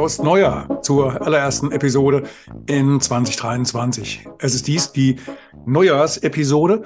Prost Neujahr zur allerersten Episode in 2023. Es ist dies die Neujahrsepisode,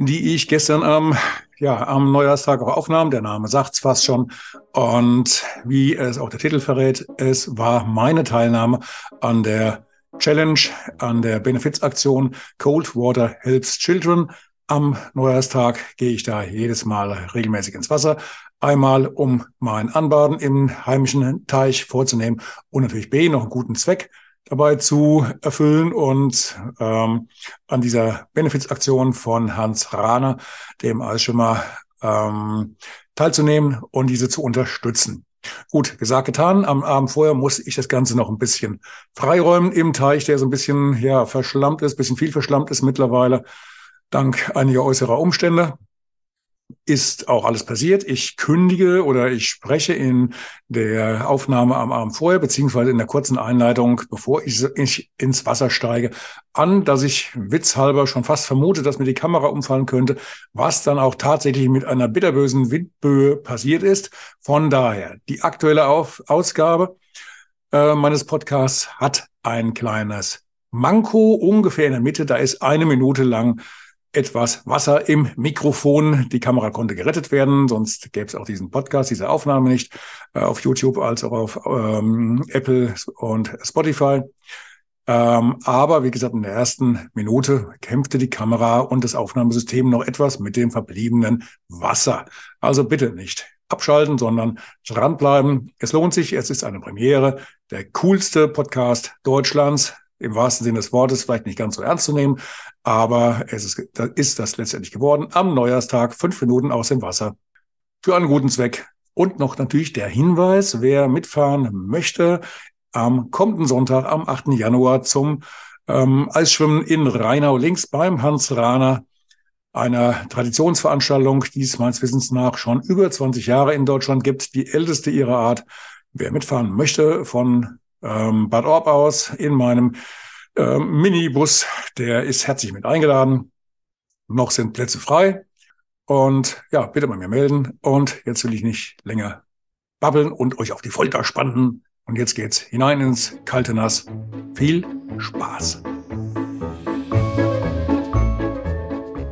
die ich gestern am, ja, am Neujahrstag auch aufnahm. Der Name sagt's fast schon. Und wie es auch der Titel verrät, es war meine Teilnahme an der Challenge, an der Benefizaktion Cold Water Helps Children. Am Neujahrstag gehe ich da jedes Mal regelmäßig ins Wasser, Einmal, um mein Anbaden im heimischen Teich vorzunehmen und natürlich B, noch einen guten Zweck dabei zu erfüllen und ähm, an dieser Benefizaktion von Hans Rahner, dem Eisschimmer, ähm, teilzunehmen und diese zu unterstützen. Gut, gesagt, getan. Am Abend vorher muss ich das Ganze noch ein bisschen freiräumen im Teich, der so ein bisschen ja, verschlammt ist, bisschen viel verschlammt ist mittlerweile, dank einiger äußerer Umstände ist auch alles passiert. Ich kündige oder ich spreche in der Aufnahme am Abend vorher, beziehungsweise in der kurzen Einleitung, bevor ich, ich ins Wasser steige, an, dass ich witzhalber schon fast vermute, dass mir die Kamera umfallen könnte, was dann auch tatsächlich mit einer bitterbösen Windböe passiert ist. Von daher, die aktuelle Auf Ausgabe äh, meines Podcasts hat ein kleines Manko ungefähr in der Mitte. Da ist eine Minute lang etwas Wasser im Mikrofon. Die Kamera konnte gerettet werden, sonst gäbe es auch diesen Podcast, diese Aufnahme nicht äh, auf YouTube als auch auf ähm, Apple und Spotify. Ähm, aber wie gesagt, in der ersten Minute kämpfte die Kamera und das Aufnahmesystem noch etwas mit dem verbliebenen Wasser. Also bitte nicht abschalten, sondern dranbleiben. Es lohnt sich. Es ist eine Premiere. Der coolste Podcast Deutschlands im wahrsten Sinne des Wortes vielleicht nicht ganz so ernst zu nehmen, aber es ist, das ist das letztendlich geworden. Am Neujahrstag fünf Minuten aus dem Wasser für einen guten Zweck. Und noch natürlich der Hinweis, wer mitfahren möchte, am kommenden Sonntag, am 8. Januar zum ähm, Eisschwimmen in Rheinau links beim Hans Rahner, einer Traditionsveranstaltung, die es meines Wissens nach schon über 20 Jahre in Deutschland gibt, die älteste ihrer Art. Wer mitfahren möchte von ähm, Bad Orb aus in meinem ähm, Minibus. Der ist herzlich mit eingeladen. Noch sind Plätze frei. Und ja, bitte bei mir melden. Und jetzt will ich nicht länger babbeln und euch auf die Folter spannen. Und jetzt geht's hinein ins kalte Nass. Viel Spaß.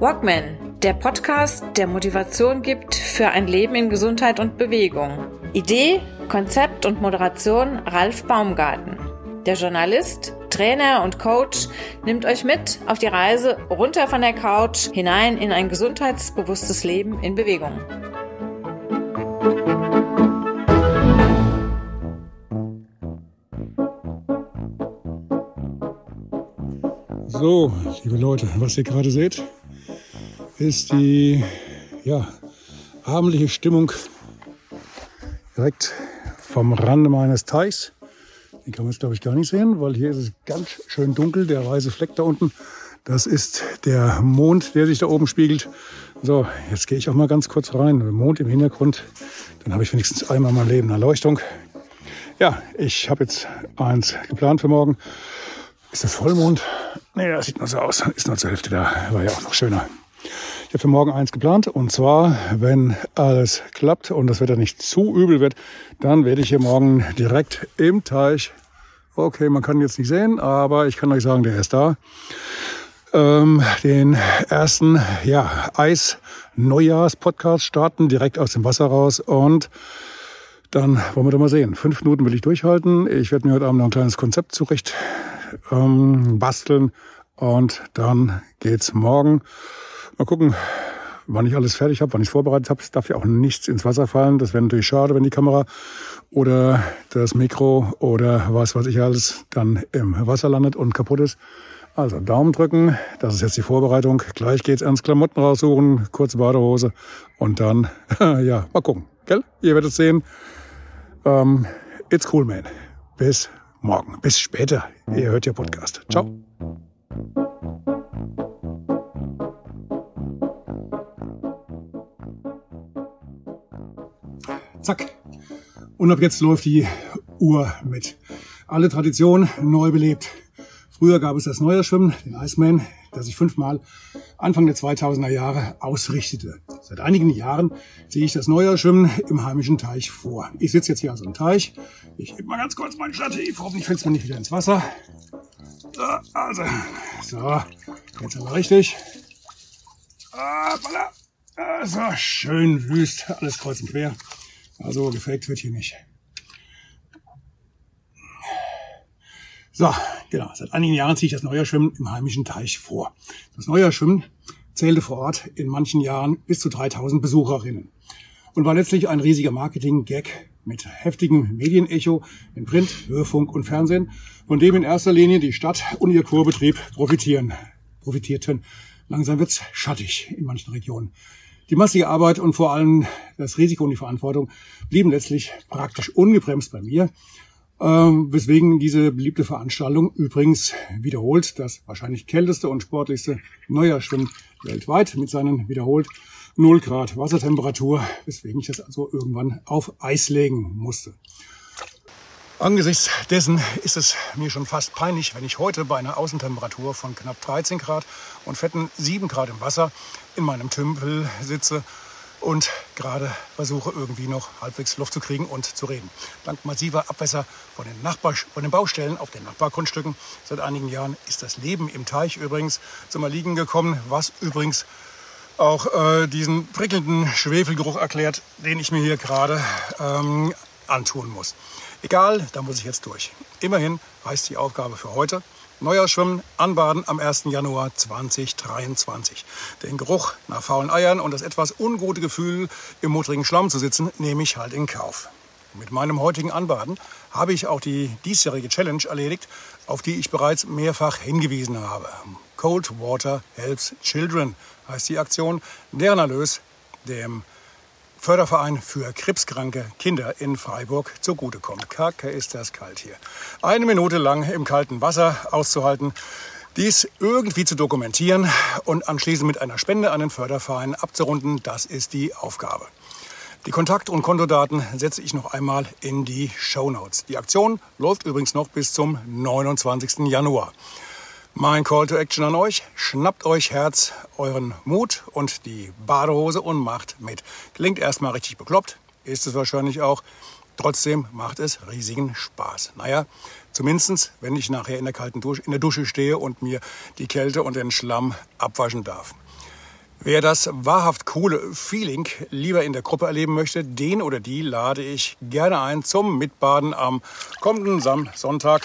Walkman, der Podcast, der Motivation gibt für ein Leben in Gesundheit und Bewegung. Idee Konzept und Moderation Ralf Baumgarten. Der Journalist, Trainer und Coach nimmt euch mit auf die Reise runter von der Couch hinein in ein gesundheitsbewusstes Leben in Bewegung. So, liebe Leute, was ihr gerade seht, ist die ja, abendliche Stimmung direkt vom Rande meines Teichs. Den kann man jetzt, glaube ich, gar nicht sehen, weil hier ist es ganz schön dunkel. Der weiße Fleck da unten, das ist der Mond, der sich da oben spiegelt. So, jetzt gehe ich auch mal ganz kurz rein. Mond im Hintergrund, dann habe ich wenigstens einmal mein Leben Erleuchtung. Ja, ich habe jetzt eins geplant für morgen. Ist das Vollmond? Nee, das sieht nur so aus. Ist nur zur Hälfte da. War ja auch noch schöner. Ich habe für morgen eins geplant. Und zwar, wenn alles klappt und das Wetter nicht zu übel wird, dann werde ich hier morgen direkt im Teich, okay, man kann ihn jetzt nicht sehen, aber ich kann euch sagen, der ist da, ähm, den ersten ja, Eis-Neujahrs-Podcast starten, direkt aus dem Wasser raus. Und dann wollen wir doch mal sehen. Fünf Minuten will ich durchhalten. Ich werde mir heute Abend noch ein kleines Konzept zurecht ähm, basteln. Und dann geht's morgen Mal gucken, wann ich alles fertig habe, wann ich vorbereitet habe. Es darf ja auch nichts ins Wasser fallen. Das wäre natürlich schade, wenn die Kamera oder das Mikro oder was weiß ich alles dann im Wasser landet und kaputt ist. Also Daumen drücken, das ist jetzt die Vorbereitung. Gleich geht's ans Klamotten raussuchen, kurze Badehose und dann, ja, mal gucken. Gell? Ihr werdet sehen. Ähm, it's cool, man. Bis morgen, bis später. Ihr hört ja Podcast. Ciao. Zack. Und ab jetzt läuft die Uhr mit. Alle Tradition neu belebt. Früher gab es das Neue Schwimmen, den Iceman, der sich fünfmal Anfang der 2000er Jahre ausrichtete. Seit einigen Jahren sehe ich das Neujahrschwimmen im heimischen Teich vor. Ich sitze jetzt hier an so einem Teich. Ich heb mal ganz kurz mein Stativ. Hoffentlich fällt es mir nicht wieder ins Wasser. So, also, so, jetzt aber richtig. Ah, voilà. So, schön wüst, alles kreuz und quer. Also gefaked wird hier nicht. So, genau. Seit einigen Jahren ziehe ich das Neujahrschwimmen im heimischen Teich vor. Das Neujahrschwimmen zählte vor Ort in manchen Jahren bis zu 3000 Besucherinnen und war letztlich ein riesiger Marketing-Gag mit heftigem Medienecho in Print, Hörfunk und Fernsehen, von dem in erster Linie die Stadt und ihr Kurbetrieb profitieren, profitierten. Langsam wird's schattig in manchen Regionen. Die massige Arbeit und vor allem das Risiko und die Verantwortung blieben letztlich praktisch ungebremst bei mir, äh, weswegen diese beliebte Veranstaltung übrigens wiederholt das wahrscheinlich kälteste und sportlichste Neujahrschwimmen weltweit mit seinen wiederholt 0 Grad Wassertemperatur, weswegen ich das also irgendwann auf Eis legen musste. Angesichts dessen ist es mir schon fast peinlich, wenn ich heute bei einer Außentemperatur von knapp 13 Grad und fetten 7 Grad im Wasser in meinem Tümpel sitze und gerade versuche irgendwie noch halbwegs Luft zu kriegen und zu reden. Dank massiver Abwässer von den, Nachbar von den Baustellen auf den Nachbargrundstücken seit einigen Jahren ist das Leben im Teich übrigens zum Erliegen gekommen, was übrigens auch äh, diesen prickelnden Schwefelgeruch erklärt, den ich mir hier gerade ähm, antun muss. Egal, da muss ich jetzt durch. Immerhin heißt die Aufgabe für heute Neujahrschwimmen, Anbaden am 1. Januar 2023. Den Geruch nach faulen Eiern und das etwas ungute Gefühl, im mutterigen Schlamm zu sitzen, nehme ich halt in Kauf. Mit meinem heutigen Anbaden habe ich auch die diesjährige Challenge erledigt, auf die ich bereits mehrfach hingewiesen habe. Cold Water Helps Children heißt die Aktion, deren Erlös dem Förderverein für krebskranke Kinder in Freiburg zugutekommt. Kacke ist das kalt hier. Eine Minute lang im kalten Wasser auszuhalten, dies irgendwie zu dokumentieren und anschließend mit einer Spende an den Förderverein abzurunden, das ist die Aufgabe. Die Kontakt- und Kontodaten setze ich noch einmal in die Show Notes. Die Aktion läuft übrigens noch bis zum 29. Januar. Mein Call to Action an euch. Schnappt euch Herz, euren Mut und die Badehose und macht mit. Klingt erstmal richtig bekloppt, ist es wahrscheinlich auch. Trotzdem macht es riesigen Spaß. Naja, zumindestens, wenn ich nachher in der kalten Dusche, in der Dusche stehe und mir die Kälte und den Schlamm abwaschen darf. Wer das wahrhaft coole Feeling lieber in der Gruppe erleben möchte, den oder die lade ich gerne ein zum Mitbaden am kommenden Sonntag,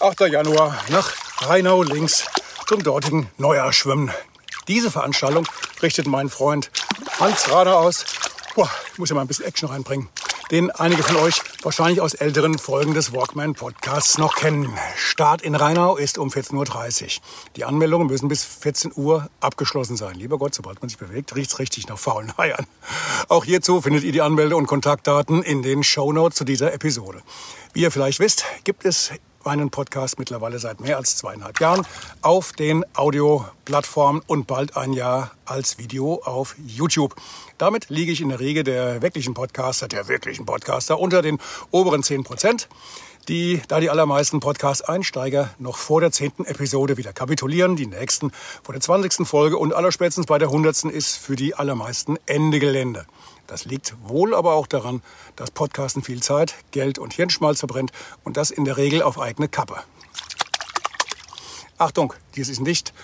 8. Januar nach Rheinau links zum dortigen Neujahrschwimmen. Diese Veranstaltung richtet mein Freund Hans Rader aus. Boah, ich muss ja mal ein bisschen Action reinbringen. Den einige von euch wahrscheinlich aus älteren Folgen des Walkman Podcasts noch kennen. Start in Rheinau ist um 14.30 Uhr. Die Anmeldungen müssen bis 14 Uhr abgeschlossen sein. Lieber Gott, sobald man sich bewegt, riecht's richtig nach faulen Eiern. Auch hierzu findet ihr die Anmelde- und Kontaktdaten in den Show Notes zu dieser Episode. Wie ihr vielleicht wisst, gibt es meinen Podcast mittlerweile seit mehr als zweieinhalb Jahren auf den Audioplattformen und bald ein Jahr als Video auf YouTube. Damit liege ich in der Regel der wirklichen Podcaster, der wirklichen Podcaster unter den oberen 10 Prozent die, da die allermeisten Podcast-Einsteiger noch vor der zehnten Episode wieder kapitulieren, die nächsten vor der zwanzigsten Folge und allerspätestens bei der hundertsten ist für die allermeisten Ende Gelände. Das liegt wohl aber auch daran, dass Podcasten viel Zeit, Geld und Hirnschmalz verbrennt und das in der Regel auf eigene Kappe. Achtung, dies ist nicht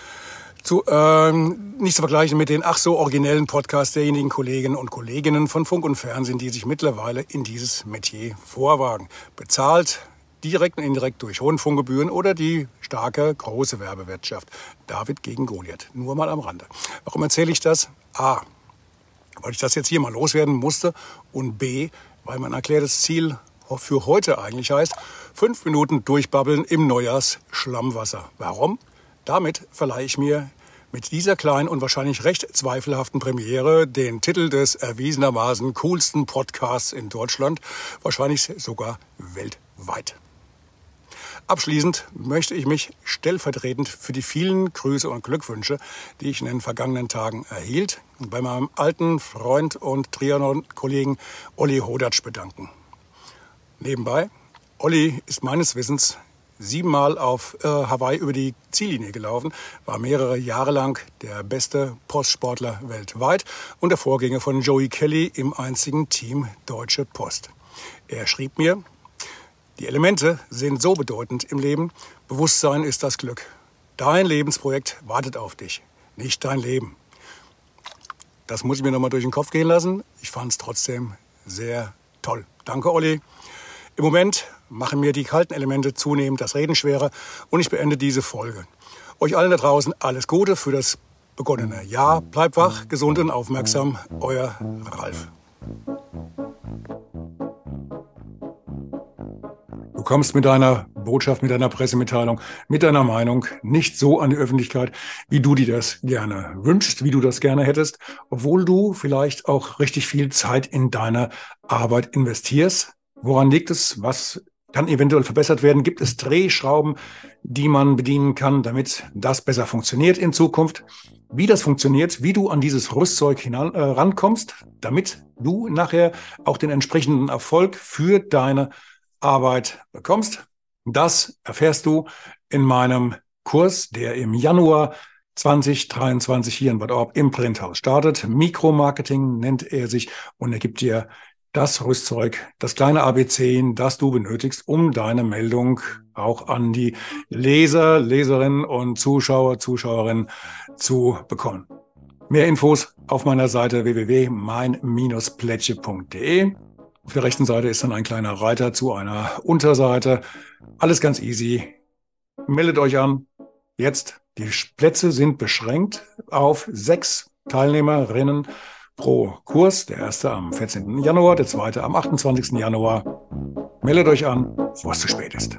zu, ähm, nicht zu vergleichen mit den ach so originellen Podcasts derjenigen Kolleginnen und Kolleginnen von Funk und Fernsehen, die sich mittlerweile in dieses Metier vorwagen. Bezahlt direkt und indirekt durch Rundfunkgebühren oder die starke, große Werbewirtschaft. David gegen Goliath. Nur mal am Rande. Warum erzähle ich das? A weil ich das jetzt hier mal loswerden musste. Und B, weil mein erklärtes Ziel für heute eigentlich heißt, fünf Minuten durchbabbeln im Neujahrs-Schlammwasser. Warum? Damit verleihe ich mir mit dieser kleinen und wahrscheinlich recht zweifelhaften Premiere den Titel des erwiesenermaßen coolsten Podcasts in Deutschland, wahrscheinlich sogar weltweit. Abschließend möchte ich mich stellvertretend für die vielen Grüße und Glückwünsche, die ich in den vergangenen Tagen erhielt, bei meinem alten Freund und Trianon-Kollegen Olli Hodatsch bedanken. Nebenbei, Olli ist meines Wissens siebenmal auf äh, Hawaii über die Ziellinie gelaufen, war mehrere Jahre lang der beste Postsportler weltweit und der Vorgänger von Joey Kelly im einzigen Team Deutsche Post. Er schrieb mir, die Elemente sind so bedeutend im Leben, Bewusstsein ist das Glück. Dein Lebensprojekt wartet auf dich, nicht dein Leben. Das muss ich mir nochmal durch den Kopf gehen lassen. Ich fand es trotzdem sehr toll. Danke, Olli. Im Moment machen mir die kalten Elemente zunehmend das Reden schwerer und ich beende diese Folge. Euch allen da draußen alles Gute für das begonnene Jahr. Bleibt wach, gesund und aufmerksam. Euer Ralf. Kommst mit deiner Botschaft, mit deiner Pressemitteilung, mit deiner Meinung nicht so an die Öffentlichkeit, wie du dir das gerne wünschst, wie du das gerne hättest, obwohl du vielleicht auch richtig viel Zeit in deine Arbeit investierst. Woran liegt es? Was kann eventuell verbessert werden? Gibt es Drehschrauben, die man bedienen kann, damit das besser funktioniert in Zukunft? Wie das funktioniert, wie du an dieses Rüstzeug hinan, äh, rankommst, damit du nachher auch den entsprechenden Erfolg für deine Arbeit bekommst, das erfährst du in meinem Kurs, der im Januar 2023 hier in Bad Orb im Printhaus startet. Mikromarketing nennt er sich und er gibt dir das Rüstzeug, das kleine ABC, das du benötigst, um deine Meldung auch an die Leser, Leserinnen und Zuschauer, Zuschauerinnen zu bekommen. Mehr Infos auf meiner Seite www.mein-plätsche.de. Auf der rechten Seite ist dann ein kleiner Reiter zu einer Unterseite. Alles ganz easy. Meldet euch an. Jetzt. Die Plätze sind beschränkt auf sechs Teilnehmerinnen pro Kurs. Der erste am 14. Januar, der zweite am 28. Januar. Meldet euch an, bevor es zu spät ist.